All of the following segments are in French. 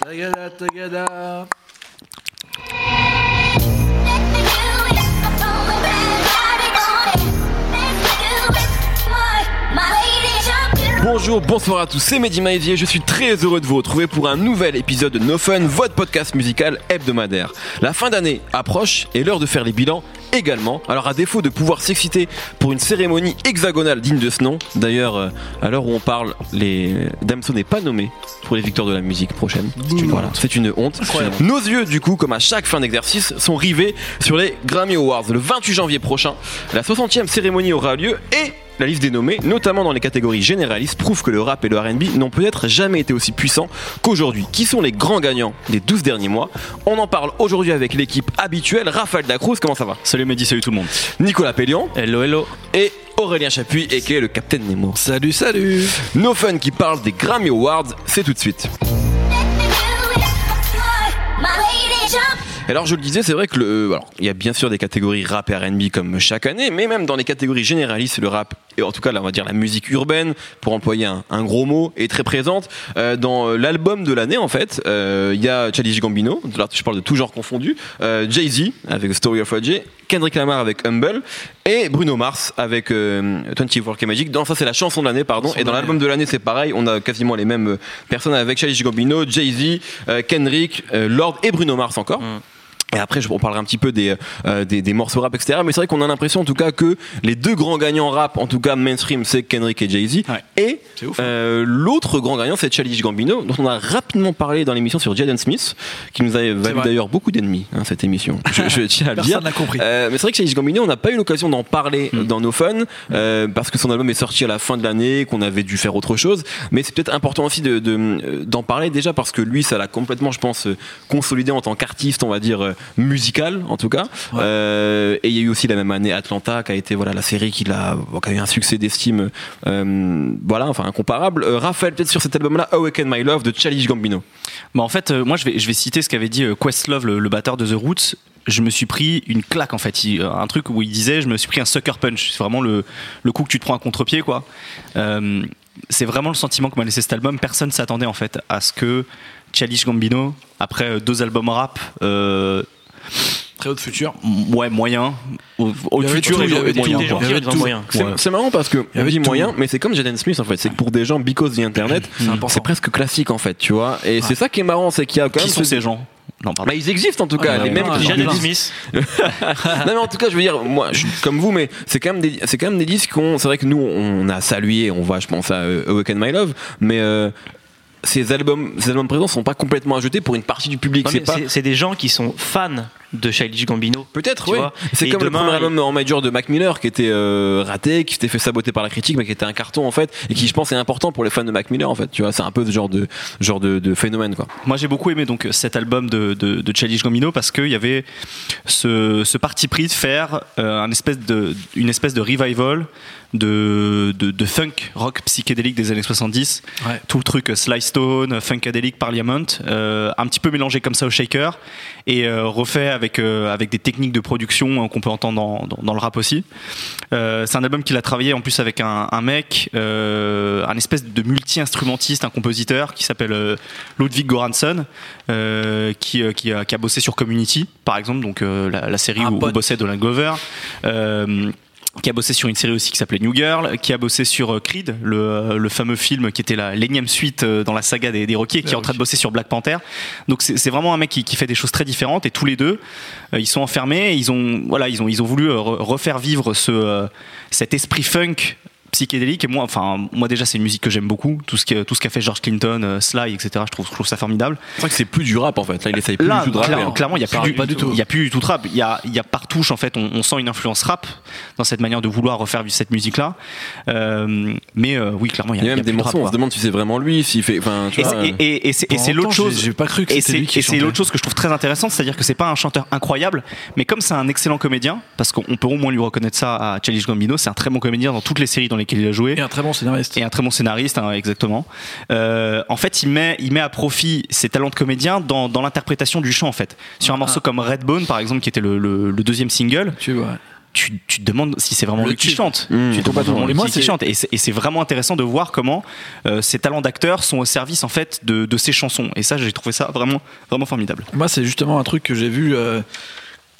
Tagada, tagada. Bonjour, bonsoir à tous, c'est Mehdi Maizier, je suis très heureux de vous retrouver pour un nouvel épisode de No Fun, votre podcast musical hebdomadaire. La fin d'année approche et l'heure de faire les bilans également. Alors à défaut de pouvoir s'exciter pour une cérémonie hexagonale digne de ce nom, d'ailleurs euh, à l'heure où on parle, les Damso n'est pas nommé pour les victoires de la musique prochaine. C'est une, voilà, une honte. Nos yeux du coup, comme à chaque fin d'exercice, sont rivés sur les Grammy Awards. Le 28 janvier prochain, la 60e cérémonie aura lieu et la liste des nommés, notamment dans les catégories généralistes, prouve que le rap et le RB n'ont peut-être jamais été aussi puissants qu'aujourd'hui. Qui sont les grands gagnants des 12 derniers mois? On en parle aujourd'hui avec l'équipe habituelle. Raphaël Dacruz, comment ça va? Salut Mehdi, salut tout le monde. Nicolas Pellion Hello, hello. et Aurélien Chapuis, et qui est le Capitaine Nemo. Salut, salut. No Fun qui parle des Grammy Awards, c'est tout de suite. Alors je le disais, c'est vrai que le, euh, alors, il y a bien sûr des catégories rap et R&B comme chaque année, mais même dans les catégories généralistes, le rap et en tout cas là on va dire la musique urbaine, pour employer un, un gros mot, est très présente. Euh, dans l'album de l'année en fait, euh, il y a Childish Gambino, je parle de tout genre confondu, euh, Jay Z avec Story of OJ, Kendrick Lamar avec Humble et Bruno Mars avec euh, 24 K Magic. Dans ça c'est la chanson de l'année pardon, et dans l'album de l'année c'est pareil, on a quasiment les mêmes euh, personnes avec Childish Gambino, Jay Z, euh, Kendrick, euh, Lord et Bruno Mars encore. Et après, je- on parlera un petit peu des, euh, des, des morceaux rap, etc. Mais c'est vrai qu'on a l'impression, en tout cas, que les deux grands gagnants rap, en tout cas mainstream, c'est Kendrick et Jay-Z. Ouais. Et hein. euh, l'autre grand gagnant, c'est Childish Gambino, dont on a rapidement parlé dans l'émission sur Jaden Smith, qui nous a valu d'ailleurs beaucoup d'ennemis, hein, cette émission. Je, je tiens à le dire. Personne n'a compris. Euh, mais c'est vrai que Childish Gambino, on n'a pas eu l'occasion d'en parler Hmm. dans nos fun, euh, parce que son album est sorti à la fin de l'année, qu'on avait dû faire autre chose. Mais c'est peut-être important aussi de, de, euh, d'en parler déjà parce que lui, ça l'a complètement, je pense, euh, consolidé en tant qu'artiste, on va dire musical en tout cas. Ouais. Euh, et il y a eu aussi la même année Atlanta, qui a été voilà la série qui a, qui a eu un succès d'estime, euh, voilà, enfin incomparable. Euh, Raphaël, peut-être sur cet album-là, Awaken My Love de Childish Gambino. Bah en fait, moi je vais, je vais citer ce qu'avait dit Questlove, le, le batteur de The Roots. Je me suis pris une claque en fait, Il- un truc où il disait je me suis pris un sucker punch. C'est vraiment le, le coup que tu te prends à contre-pied quoi. Euh, c'est vraiment le sentiment que m'a laissé cet album. Personne s'attendait en fait à ce que Childish Gambino, après euh, deux albums rap, euh, Très haut de futur. m- ouais moyen, au, au Il y avait futur il y avait moyen. Il. C'est marrant parce que y avait tout. moyen, mais c'est comme Jaden Smith en fait. C'est que pour des gens because the internet, important. c'est presque classique en fait, tu vois. Et c'est ça qui est marrant, c'est qu'il y a quand Qui même sont ce- ces gens? Non, pardon. Bah, ils existent en tout cas, Ah, les mêmes qui- Jaden Smith. non mais en tout cas je veux dire moi je suis comme vous mais c'est quand même des c'est quand même des disques qu'on c'est vrai que nous on a salué on voit je pense à euh, Awaken My Love mais euh, ces albums ces albums présents sont pas complètement ajoutés pour une partie du public. C'est des gens qui sont fans de Childish Gambino. Peut-être, oui. C'est comme le premier album en major de Mac Miller qui était euh, raté, qui s'était fait saboter par la critique, mais qui était un carton en fait, et qui je pense est important pour les fans de Mac Miller en fait. Tu vois, c'est un peu ce genre de genre de, de phénomène quoi. Moi j'ai beaucoup aimé donc cet album de, de, de Childish Gambino parce qu'il y avait ce, ce parti pris de faire euh, un espèce de, une espèce de revival de, de, de funk rock psychédélique des années 70. Ouais. Tout le truc euh, Sly Stone, Funkadelic, Parliament, euh, un petit peu mélangé comme ça au shaker et euh, refait avec, euh, avec des techniques de production euh, qu'on peut entendre dans, dans, dans le rap aussi. C'est un album qu'il a travaillé en plus avec un, un mec, un espèce de multi-instrumentiste, un compositeur qui s'appelle Ludwig Göransson, euh, qui, qui, a, qui a bossé sur Community, par exemple, donc la, la série Un où, où bossait Donald Glover. Qui a bossé sur une série aussi qui s'appelait New Girl, qui a bossé sur euh, Creed, le, euh, le fameux film qui était l'énième suite euh, dans la saga des, des qui est en train de bosser sur Black Panther. Donc c'est vraiment un mec qui, qui fait des choses très différentes et tous les deux, ils sont enfermés, ils ont voilà, ils ont ils ont voulu re- refaire vivre ce cet esprit funk psychédélique et moi enfin moi déjà c'est une musique que j'aime beaucoup tout ce qui tout ce qu'a fait George Clinton euh, Sly etc je trouve je trouve ça formidable C'est vrai que c'est plus du rap en fait. Là, il essaye plus Là, du tout de clairement, hein. clairement, il y a plus, rappe pas du tout. Il y a plus du tout de rap. Il y a, il y a par touche en fait, on, on sent une influence rap dans cette manière de vouloir refaire cette musique-là. Euh, mais euh, oui, clairement, il y a, Il y a même il y a des plus de morceaux, rap, on se demande si c'est vraiment lui, s'il fait. Enfin, tu et vois. c'est- et- c'est c'est l'autre chose. j'ai- pas cru que c'était c'est lui qui et c'est l'autre chose que je trouve très intéressante, c'est-à-dire que c'est pas un chanteur incroyable, mais comme c'est un excellent comédien, parce qu'on peut au moins lui reconnaître ça à Childish Gambino, c'est un très bon comédien dans toutes les séries dans lesquelles il a joué Et un très bon scénariste. et un très bon scénariste, hein, exactement. Euh, en fait, il met, il met à profit ses talents de comédien dans, dans l'interprétation du chant, en fait. Sur un morceau comme Redbone, par exemple, qui était le, le- le deuxième single, Tu vois. tu, tu te demandes si c'est vraiment Le lui qui chante. Mmh, tu te demandes vraiment lui Et moi, qui c'est- chante. Et c'est- et c'est vraiment intéressant de voir comment euh, ces talents d'acteurs sont au service en fait de, de ces chansons. Et ça, j'ai trouvé ça vraiment, vraiment formidable. Moi, c'est justement un truc que j'ai vu. euh,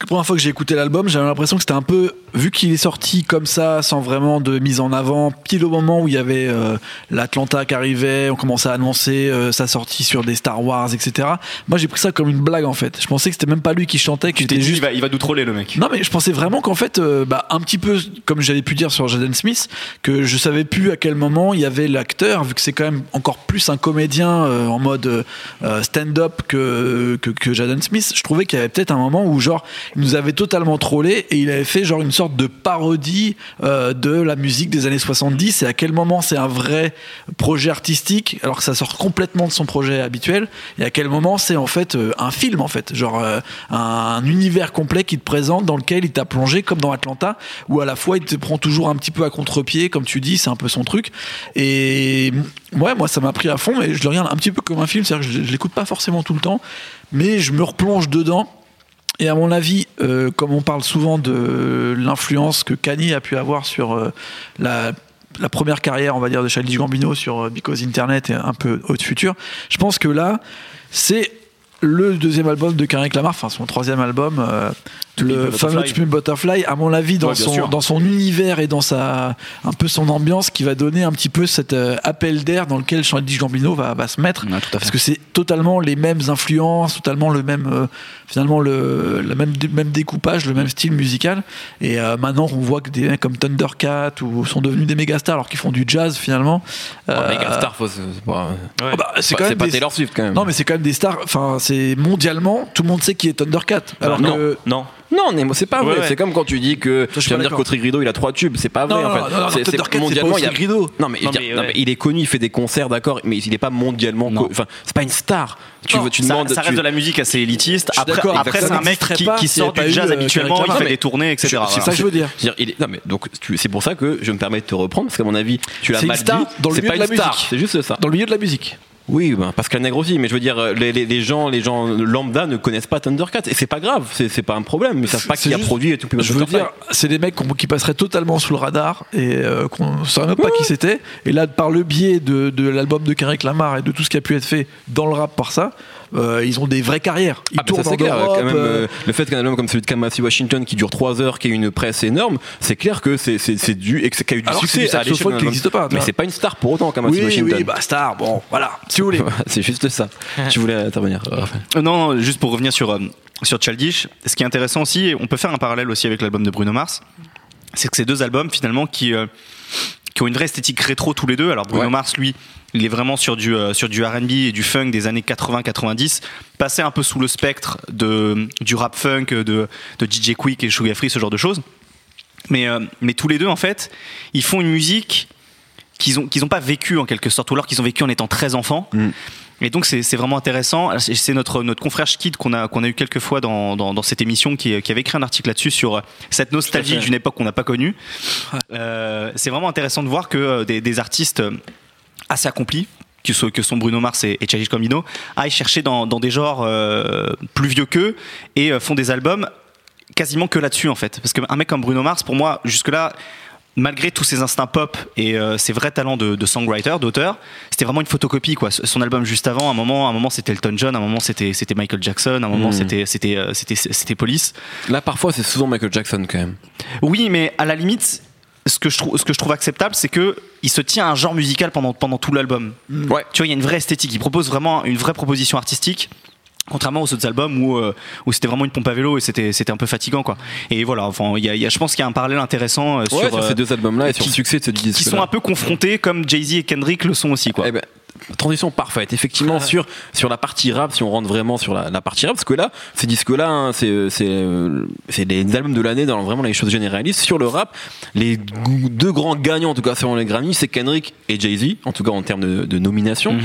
la première fois que j'ai écouté l'album, j'avais l'impression que c'était un peu, vu qu'il est sorti comme ça, sans vraiment de mise en avant, pile au moment où il y avait euh, l'Atlanta qui arrivait, on commençait à annoncer euh, sa sortie sur des Star Wars, etc. Moi, j'ai pris ça comme une blague en fait. Je pensais que c'était même pas lui qui chantait, que c'était juste il va, il va nous troller le mec. Non mais je pensais vraiment qu'en fait, euh, bah, un petit peu comme j'avais pu dire sur Jaden Smith, que je savais plus à quel moment il y avait l'acteur, vu que c'est quand même encore plus un comédien euh, en mode stand-up que, que, que Jaden Smith. Je trouvais qu'il y avait peut-être un moment où genre il nous avait totalement trollé et il avait fait genre une sorte de parodie euh, de la musique des années 70 et à quel moment c'est un vrai projet artistique alors que ça sort complètement de son projet habituel et à quel moment c'est en fait euh, un film en fait. Genre euh, un univers complet qui te présente dans lequel il t'a plongé comme dans Atlanta où à la fois il te prend toujours un petit peu à contre-pied comme tu dis c'est un peu son truc. Et ouais moi ça m'a pris à fond et je le regarde un petit peu comme un film c'est-à-dire que je l'écoute pas forcément tout le temps mais je me replonge dedans et à mon avis, euh, comme on parle souvent de l'influence que Kanye a pu avoir sur euh, la, la première carrière, on va dire, de Childish Gambino sur euh, Because Internet et un peu Haute Future, je pense que là, c'est le deuxième album de Kendrick Lamar, enfin son troisième album, euh, le Butterfly. fameux a Butterfly, à mon avis, dans, Ouais, son, sûr. dans son univers et dans sa, un peu son ambiance, qui va donner un petit peu cet euh, appel d'air dans lequel Childish Gambino va, va se mettre. Parce que c'est totalement les mêmes influences, totalement le même, euh, finalement le, le même, même découpage, le même style musical. Et maintenant, on voit que des mecs comme Thundercat ou sont devenus des méga stars alors qu'ils font du jazz finalement. Megastar, faut- pas- ah bah, c'est quand même pas des- Taylor Swift quand même. Non, mais c'est quand même des stars. Enfin, c'est mondialement, tout le monde sait qui est Thundercat. Alors non, que non. Non, mais c'est pas vrai. Ouais, ouais. C'est comme quand tu dis que je tu vas pas me dire qu'Autry Grido il a trois tubes. C'est pas vrai non, en fait. non, non, non, C'est- pas mondialement il y a. aussi Grido. Non mais, Non, je veux mais dire, non, ouais. mais il est connu, il fait des concerts, d'accord, mais il est pas mondialement. Enfin, c'est pas une star. Tu, Non, veux- tu ça, demandes. ça reste tu- de la musique assez élitiste. Après, après c'est un mec qui, pas qui sort du pas jazz eu, euh, habituellement, il fait des tournées, etc. C'est ça que je veux dire. Je veux dire, il est- non mais donc c'est pour ça que je me permets de te reprendre parce qu'à mon avis tu une mal star dit. dans le C'est milieu pas de une la star, musique. c'est juste ça. Dans le milieu de la musique. Oui, ben, Pascal Nègre aussi, mais je veux dire, euh, les, les- les gens, les gens lambda ne connaissent pas Thundercat et c'est pas grave, c'est pas un problème. Ils savent pas qui a produit et tout. Je veux dire, c'est des mecs qui passeraient totalement sous le radar et euh, qu'on ne saurait même pas qui c'était. Et là, par le biais de, de l'album de Kendrick Lamar et de tout ce qui a pu être fait dans le rap par ça, euh, ils ont des vraies carrières. Ils Ah, bah, ça, tournent c'est en clair. Europe. Quand même, euh, euh, le fait qu'un album comme celui de Kamasi Washington qui dure 3 heures, qui a une presse énorme, c'est clair que c'est c'est- c'est dû et que y a eu du Alors que c'est succès du qui n'existe pas, Mais c'est pas une star pour autant, Kamasi oui, Washington. oui, bah star, bon, voilà, si vous voulez. c'est juste ça. tu voulais intervenir, Raphaël Non, non, juste pour revenir sur, euh, sur Childish, ce qui est intéressant aussi, on peut faire un parallèle aussi avec l'album de Bruno Mars, c'est que ces deux albums finalement qui, euh, qui ont une vraie esthétique rétro tous les deux. Alors Bruno Ouais. Mars, lui, il est vraiment sur du, euh, sur du RB et du funk des années 80-90, passé un peu sous le spectre de, du rap funk, de, de DJ Quick et Sugar Free, ce genre de choses. Mais, euh, mais tous les deux, en fait, ils font une musique qu'ils ont, qu'ils ont pas vécu en quelque sorte, ou alors qu'ils ont vécu en étant très enfants. Mm. Et donc c'est vraiment intéressant. C'est notre, notre confrère Schkid qu'on a, qu'on a eu quelques fois dans, dans, dans cette émission qui, qui avait écrit un article là-dessus sur cette nostalgie d'une époque qu'on n'a pas connue. Euh, c'est vraiment intéressant de voir que euh, des, des artistes euh, assez accomplis, que, sont- que sont Bruno Mars et, et Childish Gambino, aillent chercher dans, dans des genres euh, plus vieux qu'eux et euh, font des albums quasiment que là-dessus en fait. Parce qu'un mec comme Bruno Mars, pour moi, jusque-là, malgré tous ses instincts pop et euh, ses vrais talents de, de songwriter, d'auteur, c'était vraiment une photocopie quoi. Son album juste avant, à un moment, à un moment c'était Elton John, à un moment c'était c'était Michael Jackson, à un moment Mm. c'était c'était c'était c'était Police. Là, parfois, c'est souvent Michael Jackson quand même. Oui, mais à la limite, ce que je trouve, ce que je trouve acceptable, c'est que il se tient à un genre musical pendant, pendant tout l'album. Ouais. Tu vois, il y a une vraie esthétique. Il propose vraiment une vraie proposition artistique. Contrairement aux autres albums où, euh, où c'était vraiment une pompe à vélo et c'était, c'était un peu fatigant quoi. Et voilà, enfin, il y a, il y a- je pense qu'il y a un parallèle intéressant euh, Ouais, sur, sur euh, ces deux albums-là et sur qui- le succès de ce disque. qui sont un peu confrontés comme Jay-Z et Kendrick le sont aussi quoi. Eh ben, transition parfaite. Effectivement, sur, sur la partie rap, si on rentre vraiment sur la, la partie rap, parce que là, ces disques-là, hein, c'est, c'est, c'est des albums de l'année dans vraiment les choses généralistes. Sur le rap, les deux grands gagnants, en tout cas, selon les Grammy, c'est Kendrick et Jay-Z, en tout cas en termes de, de nomination. Mhm.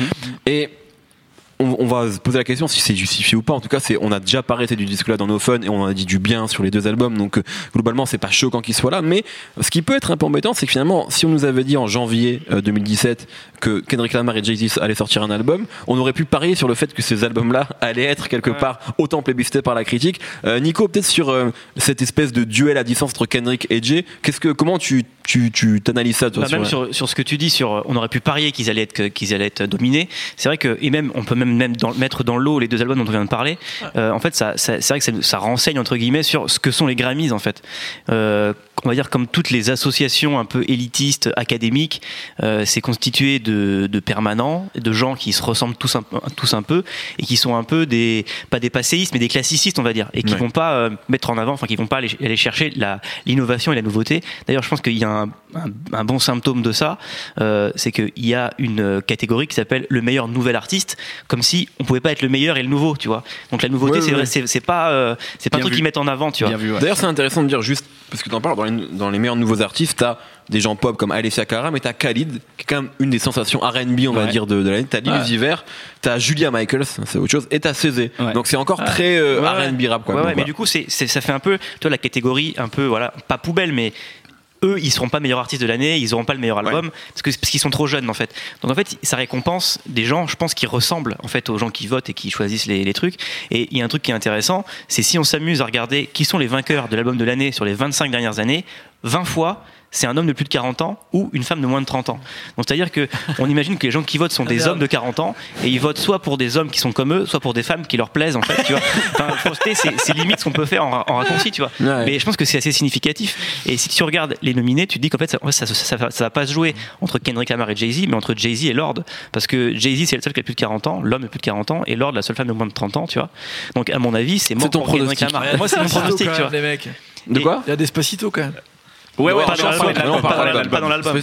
Et on, on va se poser la question si c'est justifié ou pas. En tout cas, c'est on a déjà parlé du disque là dans nos fun et on a dit du bien sur les deux albums. Donc euh, globalement, c'est pas choquant qu'il soit là. Mais ce qui peut être un peu embêtant, c'est que finalement, si on nous avait dit en janvier euh, 2017 que Kendrick Lamar et Jay-Z allaient sortir un album, on aurait pu parier sur le fait que ces albums-là allaient être quelque part autant plébiscités par la critique. Euh, Nico, peut-être sur euh, cette espèce de duel à distance entre Kendrick et Jay, qu'est-ce que comment tu tu tu t'analyses ça toi Bah, même sur- sur, sur ce que tu dis, sur, on aurait pu parier qu'ils allaient être, qu'ils allaient être dominés. C'est vrai que, et même, on peut même, même dans- mettre dans l'eau les deux albums dont on vient de parler. Euh, en fait, ça, ça- c'est vrai que ça, ça renseigne, entre guillemets, sur ce que sont les Grammys, en fait. Euh, on va dire, comme toutes les associations un peu élitistes, académiques, euh, c'est constitué de, de permanents, de gens qui se ressemblent tous un, peu- tous un peu, et qui sont un peu des, pas des passéistes, mais des classicistes, on va dire, et qui Ouais. vont pas euh, mettre en avant, enfin, qui vont pas aller, aller chercher l'innovation et la nouveauté. D'ailleurs, je pense qu'il y a un, un- un bon symptôme de ça, euh, c'est qu'il y a une catégorie qui s'appelle le meilleur nouvel artiste, comme si on pouvait pas être le meilleur et le nouveau, tu vois. Donc la nouveauté, Ouais, c'est ouais. pas, euh, c'est pas un truc qu'ils mettent en avant, tu vois. Bien vu, ouais. D'ailleurs, c'est intéressant de dire juste, parce que t'en parles, dans les, dans les meilleurs nouveaux artistes, t'as des gens pop comme Alessia Cara, mais t'as Khalid, qui est quand même une des sensations R&B, on va Ouais. dire, de, de l'année. T'as Lil Vert, t'as Julia Michaels, c'est autre chose, et t'as Cézé. Ouais. Donc c'est encore très euh, Ouais, ouais. R&B rap, quoi. Ouais, Donc, ouais, mais voilà. du coup, c'est, c'est- ça fait un peu, toi, la catégorie un peu, voilà, pas poubelle, mais eux, ils seront pas meilleurs artistes de l'année, ils auront pas le meilleur album, parce que parce qu'ils sont trop jeunes en fait. Donc en fait, ça récompense des gens, je pense, qui ressemblent en fait aux gens qui votent et qui choisissent les, les trucs. Et il y a un truc qui est intéressant, c'est si on s'amuse à regarder qui sont les vainqueurs de l'album de l'année sur les 25 dernières années, 20 fois. C'est un homme de plus de 40 ans ou une femme de moins de 30 ans. Donc c'est-à-dire que on imagine que les gens qui votent sont des merde. hommes de 40 ans et ils votent soit pour des hommes qui sont comme eux, soit pour des femmes qui leur plaisent en fait. Tu vois enfin, c'est, c'est limite ce qu'on peut faire en, en raccourci, tu vois. Ouais. Mais je pense que c'est assez significatif. Et si tu regardes les nominés, tu te dis qu'en fait, ça, ça, ça, ça va- ça va pas se jouer entre Kendrick Lamar et Jay-Z, mais entre Jay-Z et Lord. Parce que Jay-Z, c'est le seul qui a plus de 40 ans, l'homme de plus de 40 ans, et Lord, la seule femme de moins de 30 ans, tu vois. Donc, à mon avis, c'est mort ton pour Kendrick. Lamar. Moi, c'est mon pronostic, tu vois. les mecs. De quoi Il y a des Spacito quand même. Ouais, ouais, pas dans l'album,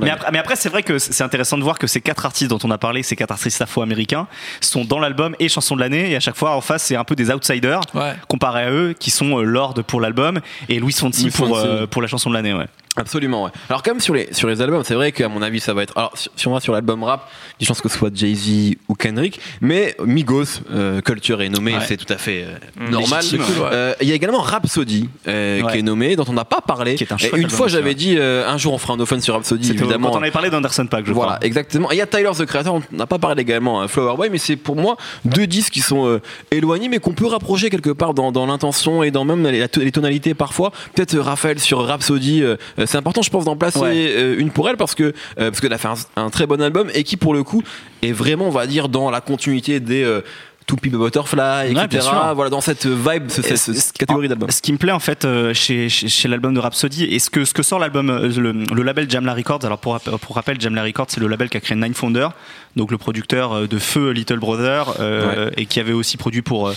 Mais mais après, c'est vrai que c'est intéressant de voir que ces quatre artistes dont on a parlé, ces quatre artistes afro-américains, sont dans l'album et chanson de l'année. Et à chaque fois, en face, c'est un peu des outsiders Ouais. comparé à eux, qui sont euh, Lord pour l'album et Louis Fonsi Louis pour, euh, pour la chanson de l'année. Ouais. Absolument, ouais. Alors, quand même, sur les, sur les albums, c'est vrai qu'à mon avis, ça va être. Alors, si si on va sur l'album rap, je pense que ce soit Jay-Z ou Kendrick, mais Migos, euh, Culture est nommé, Ouais. c'est tout à fait euh, Mm, normal. ouais. Euh, Il y a également Rhapsody, Ouais. qui est nommé, dont on n'a pas parlé. Qui est un Et une fois, j'avais dit, un jour, on fera un open sur Rhapsody, évidemment. quand on avait parlé d'Anderson Pack, je Voilà, crois. exactement. Et il y a Tyler the Creator, on n'a pas parlé également, hein, Flower Boy, mais c'est pour moi deux disques qui sont éloignés, mais qu'on peut rapprocher quelque part dans, dans l'intention et dans même les, les tonalités parfois. Peut-être Raphaël sur Rhapsody, c'est important, je pense, d'en placer Ouais. euh, une pour elle parce que euh, parce qu'elle a fait un, un très bon album et qui pour le coup est vraiment, on va dire, dans la continuité des euh, To a Butterfly, etc. voilà, dans cette vibe, ce- Et cette, ce- cette catégorie d'albums. Ce qui me plaît en fait euh, chez, chez, chez l'album de Rhapsody et ce que, ce que sort l'album, euh, le, le label Jamla Records, alors pour, pour rappel, Jamla Records c'est le label qui a créé Nine Founder, donc le producteur euh, de Feu Little Brother euh, et qui avait aussi produit pour, euh,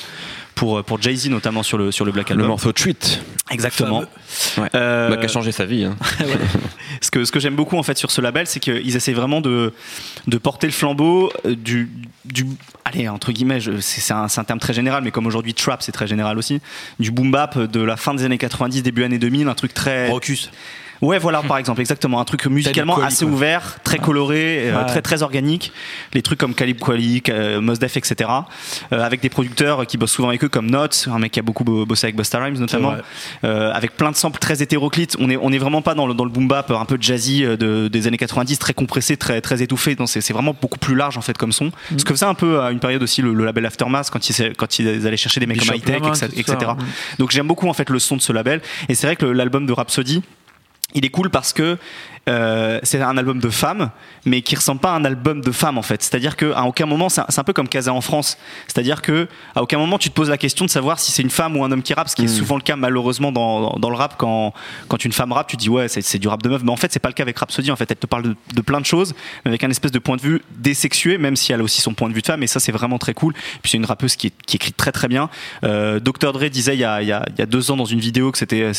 pour, pour Jay-Z notamment sur le, sur le Black Le Album. morceau Treat, Exactement. Ouais. Euh, bah, qui a changé sa vie. hein. ce que, ce que j'aime beaucoup en fait sur ce label, c'est qu'ils essaient vraiment de, de porter le flambeau euh, du, du allez entre guillemets, c'est un, c'est un terme très général, mais comme aujourd'hui trap c'est très général aussi, du boom bap de la fin des années 90, début années 2000, un truc très Rocus. Ouais, voilà, par exemple, exactement. Un truc musicalement assez quoi. ouvert, très coloré, euh, très très organique. Les trucs comme Calib Kweli, euh, Mos Def, etc. Euh, avec des producteurs qui bossent souvent avec eux, comme Notes, un mec qui a beaucoup bo- bossé avec Busta Rhymes notamment. Euh, avec plein de samples très hétéroclites. On est on est vraiment pas dans le dans le boom bap un peu jazzy euh, de, des années 90, très compressé, très très étouffé. C'est c'est vraiment beaucoup plus large en fait comme son. Mm. Ce que faisait un peu à une période aussi le, le label Aftermath quand ils quand ils allaient chercher des mecs comme Bishop High Tech, etc. ça, etc. mm. Donc j'aime beaucoup en fait le son de ce label et c'est vrai que l'album de Rhapsody il est cool parce que euh, c'est un album de femmes, mais qui ressemble pas à un album de femmes en fait. C'est-à-dire que à aucun moment, c'est un, peu comme Casa en France. C'est-à-dire que à aucun moment tu te poses la question de savoir si c'est une femme ou un homme qui rappe, ce qui est souvent le cas malheureusement dans, dans le rap quand quand une femme rappe, tu dis ouais c'est du rap de meuf, mais en fait c'est pas le cas avec Rhapsody. En fait, elle te parle de, de plein de choses, mais avec un espèce de point de vue désexué, même si elle a aussi son point de vue de femme. Et ça c'est vraiment très cool. Puis c'est une rappeuse qui, écrit très très bien. Euh, Dr Dre disait il y a, il y a, il y a deux ans dans une vidéo que c'était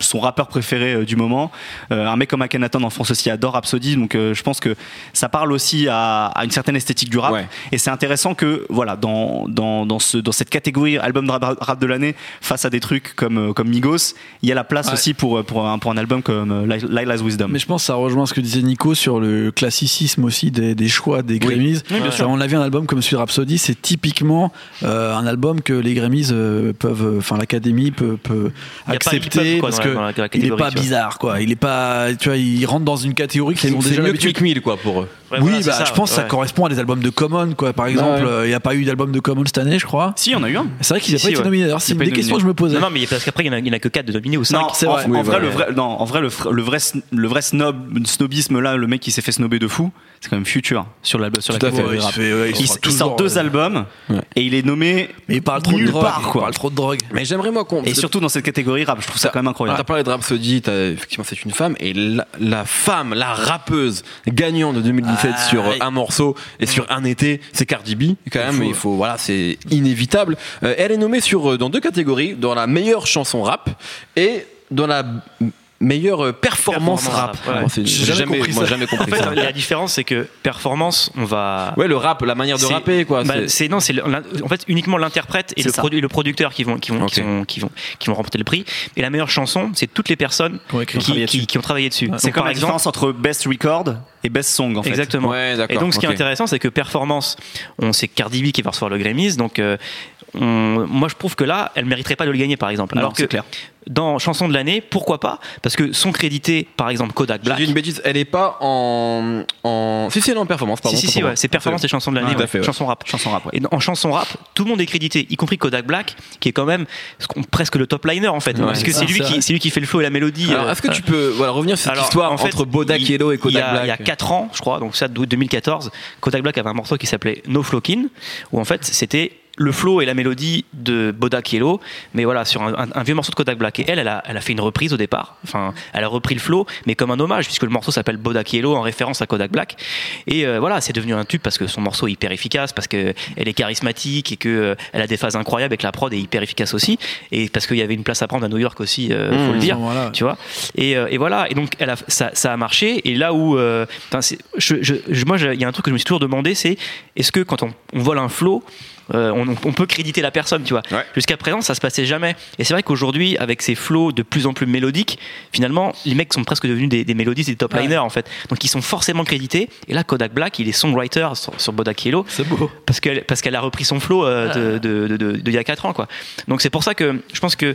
son rappeur préféré euh, du moment. Euh, un mec comme Akhenaton Ableton en France aussi adore Rhapsody, donc euh, je pense que ça parle aussi à, à une certaine esthétique du rap. Ouais. Et c'est intéressant que, voilà, dans, dans, dans, ce, dans cette catégorie album de rap, rap de l'année, face à des trucs comme, euh, comme Migos, il y a la place Ouais. aussi pour, pour, un, pour un album comme euh, Li- Lila's Wisdom. Mais je pense que ça rejoint ce que disait Nico sur le classicisme aussi des, des choix des Grammys. Oui. On a vu un album comme celui de Rhapsody, c'est typiquement euh, un album que les Grammys euh, peuvent, enfin l'Académie peut, pas accepter quoi, parce la- que dans la il est pas tu vois. bizarre quoi. Il est pas, tu vois, il rentre dans une catégorie qu'ils ont déjà mieux que l'habitude. Meek Mill, quoi, pour eux. Ouais, oui, voilà, bah, ça, je pense que ça correspond à des albums de Common, quoi. Par exemple, ouais. euh, il n'y a pas eu d'album de Common cette année, je crois. Si, on a eu un. C'est vrai qu'il n'a Si, pas été ouais. nominé. D'ailleurs, Il c'est a une pas des été questions que nominé. je me posais. Non, non, mais parce qu'après, il n'y en, a- il y en a que 4 de nominés ou 5. Non, c'est vrai. en Oui, vrai, le vrai, non, en vrai, le, fr- le vrai, sn- le vrai snob, snobisme là, le mec qui s'est fait snobber de fou, c'est quand même Future sur l'album, sur la à fait. il rap. se fait- il Il, il sort deux euh, albums Ouais. et il est nommé Mais il parle trop de drogue. part, Il parle trop de drogue. Mais j'aimerais, moi, qu'on. Et surtout dans cette catégorie rap, je trouve ça quand même incroyable. T'as parlé de Rhapsody, t'as- effectivement c'est une femme, et la femme, la rappeuse gagnante de 2017 Ah, sur oui. un morceau et sur un été, c'est Cardi B quand même. Il faut, voilà, c'est inévitable. Euh, elle est nommée sur euh, dans deux catégories, dans la meilleure chanson rap et dans la meilleure euh, performance, Performance rap. rap, ouais. J'ai jamais jamais, compris moi, ça. jamais En compris fait, ça. la différence, c'est que performance, on va. Ouais, le rap, la manière de rapper, quoi. Bah, c'est- non, c'est en fait uniquement l'interprète et le, ça. produ- le producteur qui vont qui vont, qui vont qui vont qui vont remporter le prix. Et la meilleure chanson, c'est toutes les personnes Qui ont qui, travaillé qui- dessus. qui ont travaillé dessus. C'est comme par la exemple, différence entre best record et best song en fait. exactement. Ouais, d'accord. Et donc, ce qui est intéressant, c'est que performance, on sait Cardi B qui va recevoir le Grammys, donc euh, on- moi je trouve que là, elle mériterait pas de le gagner, par exemple. Non, Alors que clair. dans chanson de l'année, pourquoi pas? Parce que sont crédités, par exemple, Kodak J'ai Black. dit une bêtise, elle est pas en. en... Si, si, elle est en performance, pardon. Si, si, ouais, c'est performance et chanson de l'année, ouais, ouais. chanson rap. Chanson rap. ouais. Et en chanson rap, tout le monde est crédité, y compris Kodak Black, qui est quand même presque le top liner en fait, Ouais. parce que Ah, c'est lui c'est vrai. qui, c'est lui qui fait le flow et la mélodie. Alors, euh, est-ce que tu peux voilà, revenir sur cette alors, histoire en fait, entre Bodak il- Yellow et il y Kodak a- Black Il y a 4 ans, je crois, donc ça, de 2014, Kodak Black avait un morceau qui s'appelait No Flowkin, où en fait c'était le flow et la mélodie de Bodak Yellow, mais voilà, sur un, un- un vieux morceau de Kodak Black. Et elle, elle a, elle a fait une reprise au départ. Enfin, elle a repris le flow, mais comme un hommage, puisque le morceau s'appelle Bodak Yellow en référence à Kodak Black. Et euh, voilà, c'est devenu un tube parce que son morceau est hyper efficace, parce qu'elle est charismatique et qu'elle a des phases incroyables et que la prod est hyper efficace aussi. Et parce qu'il y avait une place à prendre à New York aussi, euh, faut Mmh, le dire voilà. tu vois et, euh, et voilà et donc elle a, ça, ça a marché et là où euh, je, je- moi il y a un truc que je me suis toujours demandé c'est est-ce que quand on, on vole un flow euh, on, on peut créditer la personne, tu vois. Ouais. Jusqu'à présent, ça se passait jamais. Et c'est vrai qu'aujourd'hui, avec ces flows de plus en plus mélodiques, finalement, les mecs sont presque devenus des, des mélodistes et des top Ouais. liners, en fait. Donc, ils sont forcément crédités. Et là, Kodak Black, il est songwriter sur, sur Bodak Yellow C'est beau. parce qu'elle parce qu'elle a repris son flow euh, de, de, de, de- de il y a 4 ans quoi. Donc c'est pour ça que je pense que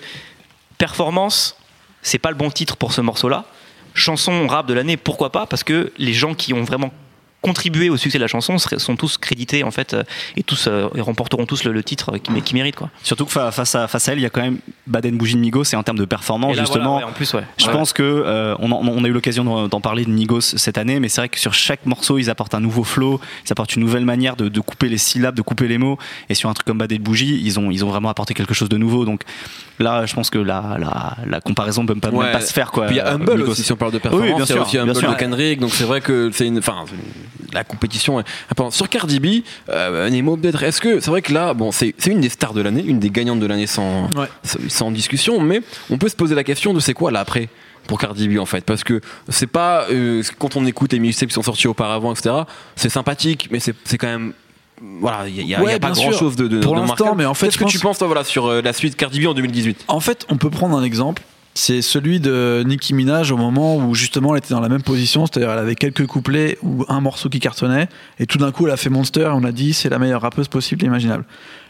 performance c'est pas le bon titre pour ce morceau là. Chanson rap de l'année pourquoi pas? Parce que les gens qui ont vraiment contribué au succès de la chanson sont tous crédités en fait euh, et tous euh, et remporteront tous le, le titre qui, qui mérite quoi. Surtout que fa- face à, face à elle, il y a quand même Baden Bougie de Migos, et en termes de performance, là, justement, voilà, ouais, en plus ouais. Je Ouais. pense que euh, on, en- on a eu l'occasion d'en- parler de Migos cette année, mais c'est vrai que sur chaque morceau, ils apportent un nouveau flow, ils apportent une nouvelle manière de, de couper les syllabes, de couper les mots. Et sur un truc comme Bad et Bougie, ils ont, ils ont vraiment apporté quelque chose de nouveau. Donc là, je pense que la, la, la comparaison peut pas, même pas se faire. Quoi, Puis il y a Euh, Humble Migos. aussi, si on parle de performance. Oui, bien il y a sûr, aussi bien Humble sûr. de Kendrick, donc c'est vrai que c'est une. Enfin, la compétition est importante. Sur Cardi B, euh, Nemo, peut-être, est-ce que. C'est vrai que là, bon, c'est une des stars de l'année, une des gagnantes de l'année sans, Ouais. sans, discussion, mais on peut se poser la question de c'est quoi là après pour Cardi B en fait? Parce que c'est pas euh, quand on écoute les mixtapes qui sont sortis auparavant etc c'est sympathique mais c'est quand même voilà il y a, pas grand sûr. chose de, de Pour l'instant, mais en fait, qu'est-ce que tu pense- penses toi voilà sur euh, la suite Cardi B en 2018 En fait, on peut prendre un exemple. C'est celui de Nicki Minaj au moment où justement elle était dans la même position, c'est-à-dire elle avait quelques couplets ou un morceau qui cartonnait, et tout d'un coup elle a fait Monster et on a dit c'est la meilleure rappeuse possible imaginable.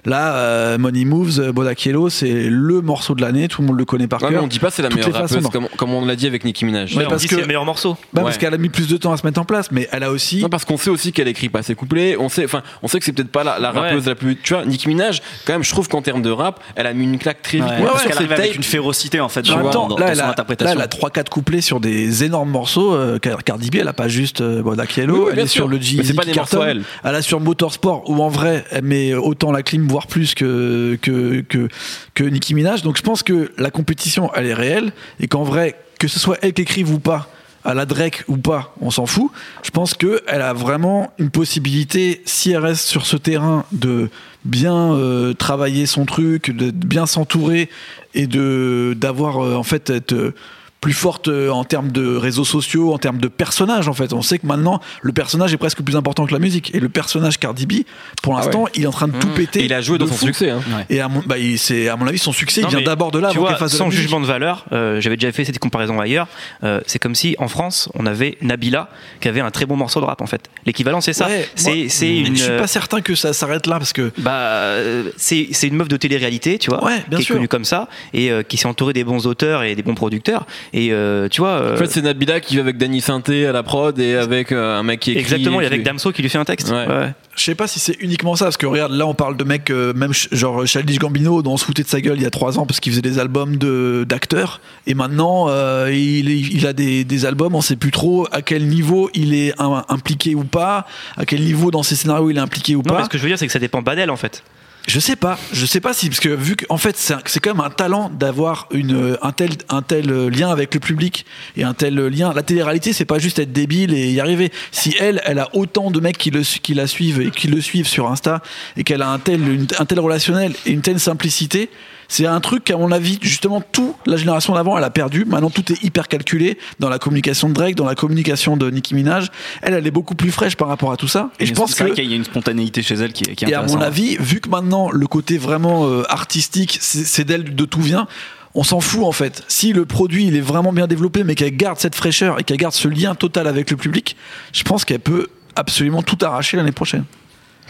Là, euh, Money Moves, euh, Bodak Yellow, c'est le morceau de l'année, tout le monde le connaît par Ouais, mais cœur. on dit pas c'est la Toutes meilleure rappeuse comme, comme on l'a dit avec Nicki Minaj Ouais, on parce dit que- c'est le meilleur morceau. Bah, Parce qu'elle a mis plus de temps à se mettre en place, mais elle a aussi. Non, parce qu'on sait aussi qu'elle écrit pas ses couplets. On sait, enfin, on sait que c'est peut-être pas la, la rappeuse la plus. Tu vois, Nicki Minaj, quand même, je trouve qu'en termes de rap, elle a mis une claque très vite. Parce sur qu'elle arrive avec une férocité en fait En dans, même temps, dans- là, dans elle son a, là, interprétation. elle a 3-4 couplets sur des énormes morceaux. euh, Car- Cardi B, elle a pas juste euh, Bodak Yellow, Oui, oui, elle est sur le Mais G. c'est pas des morceaux à elle. Elle a sur Motorsport, où en vrai, elle met autant la clim, voire plus que, que, que, que Nicki Minaj. Donc je pense que la compétition, elle est réelle, et qu'en vrai, que ce soit elle qui écrive ou pas, à la Drake ou pas, on s'en fout. Je pense qu'elle a vraiment une possibilité, si elle reste sur ce terrain, de bien euh, travailler son truc, de bien s'entourer et d'avoir euh, en fait euh, plus forte euh, en termes de réseaux sociaux, en termes de personnages en fait. On sait que maintenant le personnage est presque plus important que la musique. Et le personnage Cardi B, pour Ah l'instant, il est en train de tout péter. Et il a joué de dans son fou. succès. Hein. Et à mon, bah, à mon avis son succès, Non, il vient d'abord de là tu avant vois, fasse sans jugement de valeur, euh, j'avais déjà fait cette comparaison ailleurs. euh, c'est comme si en France, on avait Nabila qui avait un très bon morceau de rap en fait. L'équivalent, c'est ça. Ouais, c'est moi, c'est une. Je suis pas certain que ça s'arrête là parce que Bah, euh, c'est c'est une meuf de télé-réalité, tu vois, Ouais, bien qui sûr. est connue comme ça et euh, qui s'est entourée des bons auteurs et des bons producteurs. Et euh, tu vois. euh, En fait, c'est Nabila qui vit avec Danny Sainté à la prod et avec euh, un mec qui écrit. exactement, il y et a avec Damso qui lui fait un texte. Ouais. Ouais. je sais pas si c'est uniquement ça parce que regarde là on parle de mecs euh, même genre Childish Gambino dont on se foutait de sa gueule il y a trois ans parce qu'il faisait des albums de d'acteurs et maintenant euh, il, a des, des albums on sait plus trop à quel niveau il est im- impliqué ou pas à quel niveau dans ses scénarios il est impliqué ou Non, mais pas ce que je veux dire, c'est que ça dépend pas d'elle en fait. Je sais pas, je sais pas si parce que vu qu'en fait c'est quand même un talent d'avoir une un tel un tel lien avec le public et un tel lien. La télé-réalité c'est pas juste être débile et y arriver. Si elle elle a autant de mecs qui le qui la suivent et qui le suivent sur Insta et qu'elle a un tel un tel relationnel et une telle simplicité, c'est un truc qu'à mon avis justement tout la génération d'avant elle a perdu. Maintenant tout est hyper calculé dans la communication de Drake, dans la communication de Nicki Minaj. Elle elle est beaucoup plus fraîche par rapport à tout ça et je pense qu'il y a une spontanéité chez elle qui est, qui est et à mon avis, vu que maintenant le côté vraiment euh, artistique, c'est d'elle de tout vient, on s'en fout en fait. Si le produit il est vraiment bien développé, mais qu'elle garde cette fraîcheur et qu'elle garde ce lien total avec le public, je pense qu'elle peut absolument tout arracher l'année prochaine.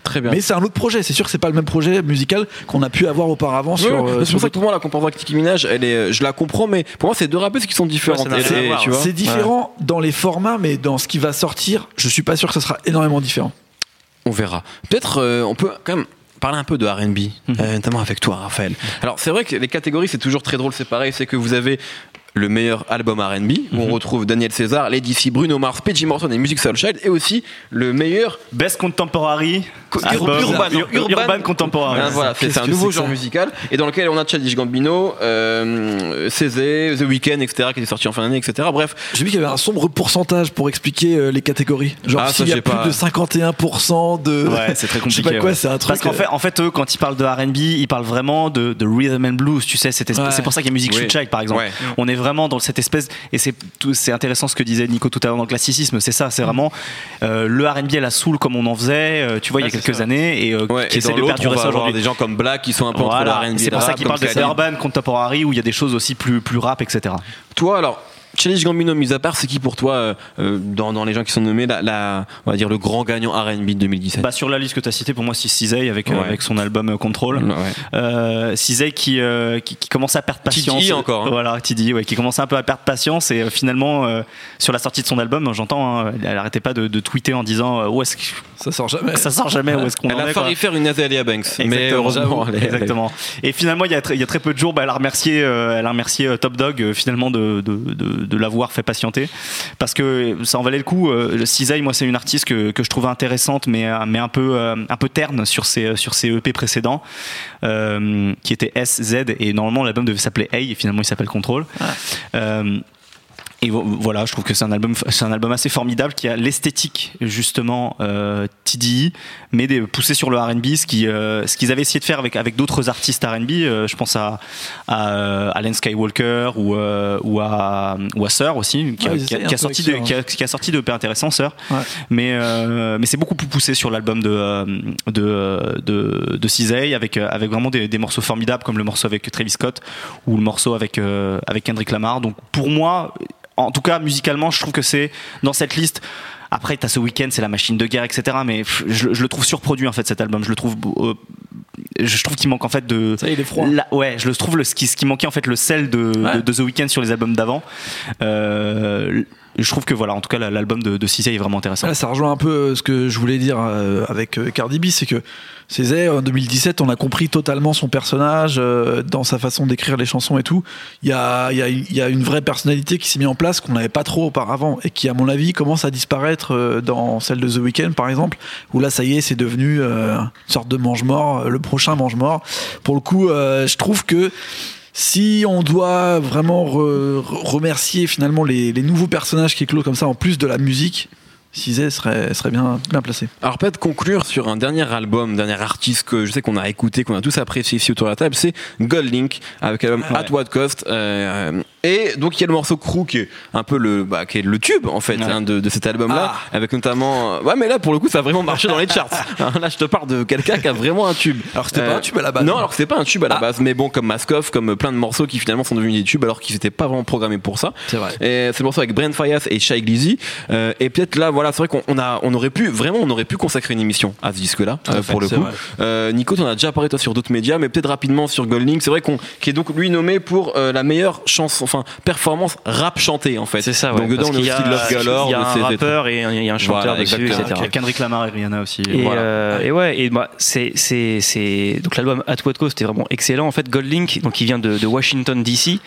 Très bien. Mais c'est un autre projet. C'est sûr que c'est pas le même projet musical qu'on a pu avoir auparavant Ouais, sur. ouais, euh, c'est pour ça que pour moi la comparaison avec Nicki Minaj, elle est, je la comprends, mais pour moi c'est deux rappeuses qui sont différentes. Ouais. C'est différent dans les formats, mais dans ce qui va sortir, je suis pas sûr que ce sera énormément différent. On verra. Peut-être euh, on peut quand même parler un peu de R&B, euh, notamment avec toi, Raphaël. Alors c'est vrai que les catégories c'est toujours très drôle, c'est pareil, c'est que vous avez le meilleur album R&B où on retrouve Daniel César, Lady C, Bruno Mars, Peggy Morton et Music Soulchild et aussi le meilleur Best Contemporary Co- album, urban, Ur- urban- Contemporary. Hein, voilà, c'est un nouveau genre musical et dans lequel on a Childish Gambino, euh, Cézé, The Weeknd, etc. qui est sorti en fin d'année, etc. Bref, J'ai vu qu'il y avait un sombre pourcentage pour expliquer euh, les catégories. Genre Ah, s'il y a plus pas- de 51% de. Ouais, c'est très Je sais compliqué. pas quoi, ouais. c'est un truc. Parce qu'en fait, en fait, eux, quand ils parlent de R&B, ils parlent vraiment de, de rhythm and blues. Tu sais, Ouais. c'est pour ça qu'il y a Music Oui. Shoot Child, par exemple. Ouais. On est vraiment dans cette espèce, et c'est intéressant ce que disait Nico tout à l'heure dans le classicisme. C'est ça, c'est vraiment euh, le R&B à la soul comme on en faisait, euh, tu vois, il y a quelques ça. années, et, euh, ouais, qui et essaie dans de perdurer va ça aujourd'hui. des gens comme Black qui sont un peu Voilà. entre le R&B C'est pour ça comme parlent de Khalid. urban contemporary où il y a des choses aussi plus plus rap, etc. Toi, alors, Childish Gambino, mis à part, c'est qui pour toi, euh, euh, dans, dans les gens qui sont nommés, la, la- on va dire le grand gagnant R&B de 2017 Bah, sur la liste que tu as citée, pour moi, c'est Cizay avec, euh, avec son album Control. Ouais. Euh, Cizay qui, euh, qui, qui commence à perdre Tidi patience. encore, hein. Voilà, Tidi, ouais, qui commence un peu à perdre patience et euh, finalement, euh, sur la sortie de son album, j'entends, hein, elle arrêtait pas de, de tweeter en disant euh, où est-ce que Ça sort jamais. ça sort jamais, où est-ce qu'on Elle en a failli faire une Azalea Banks, mais Exactement, heureusement, elle est- elle est- Exactement. Et finalement, il y, a très, il y a très peu de jours, bah, elle a remercié, euh, elle a remercié Top Dog euh, finalement de, de, de, de l'avoir fait patienter parce que ça en valait le coup. Euh, Cizay, moi, c'est une artiste que, que je trouvais intéressante, mais, euh, mais un peu euh, un peu terne sur ses sur ses EP précédents, euh, qui étaient S Z et normalement l'album devait s'appeler Hey et finalement il s'appelle Control. Et vo- voilà, je trouve que c'est un album, c'est un album assez formidable qui a l'esthétique justement euh, TDI, mais des, poussé sur le R&B, ce qui, euh, ce qu'ils avaient essayé de faire avec avec d'autres artistes R&B. euh, je pense à à euh, Alan Skywalker ou euh, ou à ou à Sir aussi, qui, a- Ouais, qui a, qui sorti de, qui a, qui a sorti de intéressant Sir. Ouais. Mais euh, mais c'est beaucoup plus poussé sur l'album de euh, de de, de Cizay avec avec vraiment des, des morceaux formidables comme le morceau avec Travis Scott ou le morceau avec euh, avec Kendrick Lamar. Donc pour moi, en tout cas musicalement, je trouve que c'est dans cette liste. Après, t'as ce week-end, c'est la machine de guerre, etc. Mais je, je le trouve surproduit en fait cet album. Je le trouve, euh, je trouve qu'il manque en fait de. Ça, il est froid. La- ouais, je le trouve le, ce, qui, ce qui manquait en fait le sel de, Ouais. de, de The Weeknd sur les albums d'avant. Euh, je trouve que voilà, en tout cas, la- l'album de, de Cizay est vraiment intéressant. Là, ça rejoint un peu euh, ce que je voulais dire euh, avec euh, Cardi B, c'est que Césaire, en 2017, on a compris totalement son personnage dans sa façon d'écrire les chansons et tout. Il y a, y a- une vraie personnalité qui s'est mise en place qu'on n'avait pas trop auparavant et qui, à mon avis, commence à disparaître dans celle de The Weeknd, par exemple, où là, ça y est, c'est devenu une sorte de mange-mort, le prochain mange-mort. Pour le coup, je trouve que si on doit vraiment re- re- remercier finalement les, les nouveaux personnages qui éclosent comme ça, en plus de la musique, Cisé serait, serait bien, bien placé. Alors peut-être conclure sur un dernier album, dernier artiste que je sais qu'on a écouté, qu'on a tous apprécié ici autour de la table, c'est Gold Link avec l'album Ouais. At What Cost. Euh, et donc il y a le morceau Crew qui est un peu le, bah, qui est le tube en fait Ouais. hein, de, de cet album-là, avec notamment. euh, Ouais, mais là pour le coup ça a vraiment marché dans les charts. Hein, là je te parle de quelqu'un qui a vraiment un tube. Alors que c'était pas un tube à la base. Non, alors que c'était pas un tube à la Ah. base, mais bon comme Maskoff, comme plein de morceaux qui finalement sont devenus des tubes alors qu'ils n'étaient pas vraiment programmés pour ça. C'est vrai. Et c'est le morceau avec Brent Fayas et Shai Glizzy. Euh, et peut-être là, voilà, c'est vrai qu'on on a, on aurait pu, vraiment, on aurait pu consacrer une émission à ce disque-là, euh, fait, pour le coup. Euh, Nico, t'en as déjà parlé toi sur d'autres médias, mais peut-être rapidement sur Goldlink. C'est vrai qu'on, qui est donc lui nommé pour euh, la meilleure chanson, enfin performance rap chantée en fait. C'est ça, ouais. Donc dedans, Parce on a qu'il y aussi de Love Galore, Il y a un rappeur et il y a un chanteur Voilà, dessus, etc. Il y a Kendrick Lamar et Rihanna aussi. Et, Voilà. euh, et ouais, et bah, c'est, c'est, c'est, donc l'album At What Cost était vraiment excellent. En fait, Gold Link, donc il vient de, de Washington DC,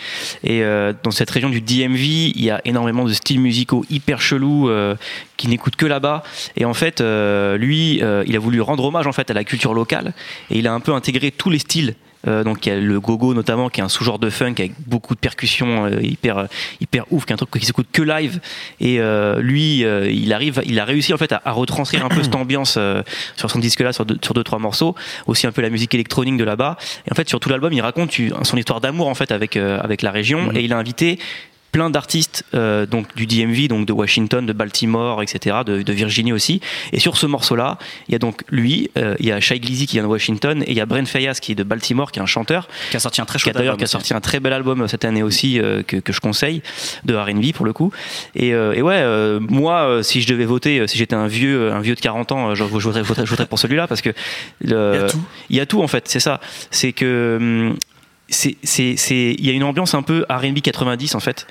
et euh, dans cette région du DMV, il y a énormément de styles musicaux hyper chelous euh, qui n'écoutent que là-bas. Et en fait, euh, lui, euh, il a voulu rendre hommage en fait à la culture locale, et il a un peu intégré tous les styles. Euh, donc il y a le gogo notamment qui est un sous-genre de funk avec beaucoup de percussions hyper hyper ouf qui est un truc qui s'écoute que live. Et lui il arrive il a réussi en fait à, à retranscrire un peu cette ambiance sur son disque là sur deux, sur deux trois morceaux. Aussi un peu la musique électronique de là-bas. Et en fait sur tout l'album il raconte son histoire d'amour en fait avec avec la région. Et il a invité plein d'artistes euh, donc du DMV donc de Washington de Baltimore etc de, de Virginie aussi. Et sur ce morceau là il y a donc lui euh, il y a Shai Glizzy qui vient de Washington et il y a Brent Fayas qui est de Baltimore qui est un chanteur. Qui a sorti un très chouette d'ailleurs album qui a sorti un très bel album cette année aussi euh, que, que je conseille de R&B pour le coup. Et, euh, et ouais euh, moi euh, si je devais voter euh, si j'étais un vieux un vieux de 40 ans euh, je, je voterais, je voterais- je voterais pour celui-là parce que Il y a tout. il y a tout en fait c'est ça. C'est que hum, c'est, il y a une ambiance un peu R&B 90 en fait,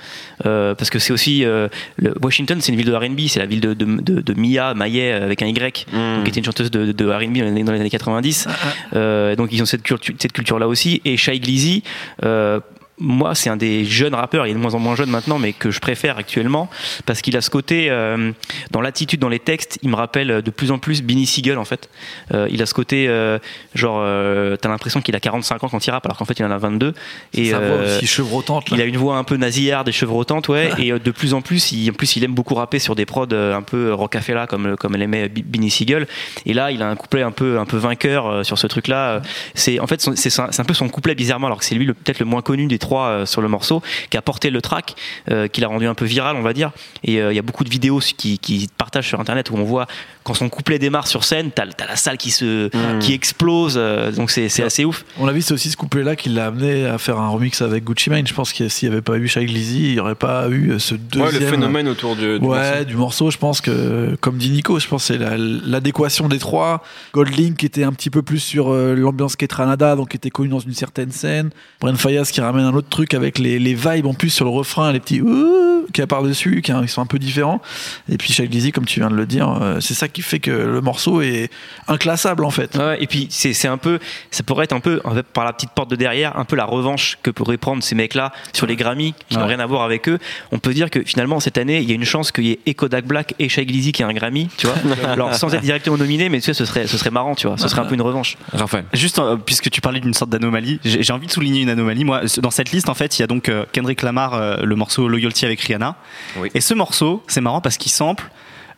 euh, parce que c'est aussi euh, le- Washington, c'est une ville de R&B, c'est la ville de, de, de, de Mia Maillet avec un Y, Mm. qui était une chanteuse de, R&B dans les, dans les années 90. Euh, donc ils ont cette culture, cette culture là aussi. Et Shai Glizzy, euh, moi, c'est un des jeunes rappeurs, il est de moins en moins jeune maintenant, mais que je préfère actuellement, parce qu'il a ce côté, euh, dans l'attitude, dans les textes, il me rappelle de plus en plus Benny Siegel, en fait. Euh, il a ce côté, euh, genre, euh, t'as l'impression qu'il a 45 ans quand il rappe, alors qu'en fait, il en a 22. Et, Sa voix aussi chevrotante. là. il a une voix un peu nasillarde et chevrottante, ouais. et de plus en plus, il, en plus, il aime beaucoup rapper sur des prods un peu rockafella comme comme l'aimait Bi- Benny Siegel. Et là, il a un couplet un peu un peu vainqueur sur ce truc-là. C'est en fait c'est un peu son couplet bizarrement, alors que c'est lui peut-être le moins connu des trois euh, sur le morceau, qui a porté le track, euh, qui l'a rendu un peu viral, on va dire. Et euh, il y a beaucoup de vidéos qui qui sur internet où on voit quand son couplet démarre sur scène, t'as t'as la salle qui se qui explose. euh, donc c'est c'est assez ouf. On a vu, c'est aussi ce couplet-là qui l'a amené à faire un remix avec Gucci Mane. Je pense que s'il n'y avait pas eu Shai Glizzy, il n'y aurait pas eu ce deuxième. Ouais, le phénomène autour du, du Ouais, morceau. du morceau, je pense que, comme dit Nico, je pense que c'est la- l'adéquation des trois. Goldlink qui était un petit peu plus sur euh, l'ambiance Ketranada, donc qui était connu dans une certaine scène. Brent Fayas qui ramène un autre truc avec les, les vibes en plus sur le refrain, les petits ouh qui a par-dessus, qui, qui sont un peu différents. Et puis Shai Glizzy, comme tu viens de le dire, euh, c'est ça qui fait que le morceau est inclassable en fait. Ouais, et puis c'est c'est un peu, ça pourrait être un peu en fait, par la petite porte de derrière, un peu la revanche que pourraient prendre ces mecs-là sur les Grammy, qui n'ont Ouais. rien à voir avec eux. On peut dire que finalement cette année, il y a une chance qu'il y ait et Kodak Black et Shai Glizzy qui ait un Grammy, tu vois. Alors sans être directement nominé, mais tu sais, ce serait, ce serait marrant, tu vois. Ce serait un peu une revanche. Raphaël. Juste euh, puisque tu parlais d'une sorte d'anomalie, j'ai j'ai envie de souligner une anomalie. Moi, dans cette liste, en fait, il y a donc euh, Kendrick Lamar, euh, le morceau Loyalty avec Rihanna. Oui. Et ce morceau, c'est marrant parce qu'il sample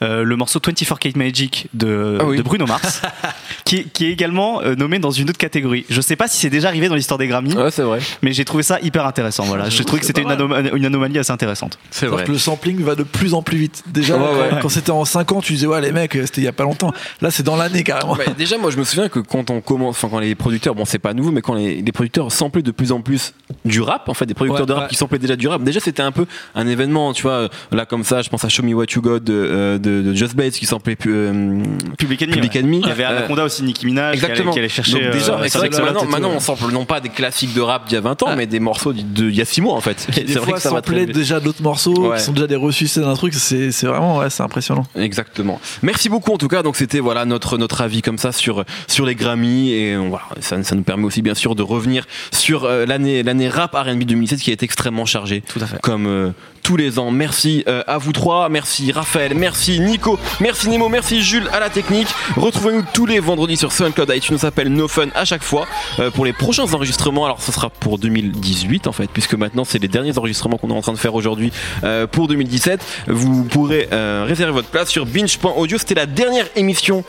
le morceau 24 Kate Magic de, Ah oui. de Bruno Mars, qui, qui est également euh, nommé dans une autre catégorie. Je sais pas si c'est déjà arrivé dans l'histoire des Grammy, Ouais, c'est vrai. mais j'ai trouvé ça hyper intéressant. Voilà, je trouvais que c'était une, anoma- anomalie assez intéressante. C'est vrai. que le sampling va de plus en plus vite. Déjà, Ouais, quand, ouais. quand c'était en 5 ans, tu disais, ouais, les mecs, c'était il y a pas longtemps. Là, c'est dans l'année carrément. Déjà, moi, je me souviens que quand on commence, enfin, quand les producteurs, bon, c'est pas nouveau, mais quand les, les producteurs samplaient de plus en plus du rap, en fait, des producteurs Ouais, de rap ouais. qui samplaient déjà du rap, déjà, c'était un peu un événement, tu vois. Là, comme ça, je pense à Show Me What You Got de, euh, de, de Just Bates qui samplait euh, Public Enemy. Public ouais. Enemy. Il y avait Euh, Anaconda aussi, Nicki Minaj, qui allait- Exactement. qui allait chercher. Donc déjà, euh, c'est vrai que maintenant, maintenant on sample non pas des classiques de rap d'il y a 20 ans, mais des morceaux d'il y a 6 mois en fait. C'est vrai fois, que ça vite. déjà d'autres morceaux Ouais. qui sont déjà des ressuscités d'un truc, c'est vraiment, ouais, c'est impressionnant. Exactement. Merci beaucoup en tout cas. Donc c'était voilà notre notre avis comme ça sur sur les Grammy et euh, voilà ça, ça nous permet aussi bien sûr de revenir sur euh, l'année l'année rap R&B 2017 qui été extrêmement chargée. Tout à fait. Comme euh, tous les ans. Merci euh, à vous trois. Merci Raphaël. Merci Nico, merci Nemo, merci Jules à la technique. Retrouvez-nous tous les vendredis sur SoundCloud iTunes, s'appelle No Fun à chaque fois euh, pour les prochains enregistrements. Alors ce sera pour 2018 en fait, puisque maintenant c'est les derniers enregistrements qu'on est en train de faire aujourd'hui euh, pour 2017. Vous pourrez euh, réserver votre place sur binge.audio. C'était la dernière émission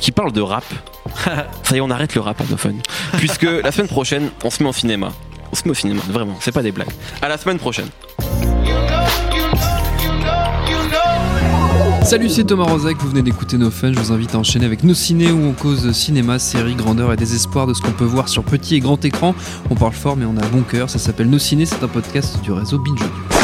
qui parle de rap. Ça y est, on arrête le rap à No Fun, puisque la semaine prochaine, on se met en cinéma. On se met au cinéma, vraiment, c'est pas des blagues. À la semaine prochaine. Salut, c'est Thomas Rozek, vous venez d'écouter nos fun. Je vous invite à enchaîner avec nos ciné où on cause cinéma, séries, grandeur et désespoir de ce qu'on peut voir sur petit et grand écran. On parle fort, mais on a bon cœur. Ça s'appelle Nos ciné, c'est un podcast du réseau Binge.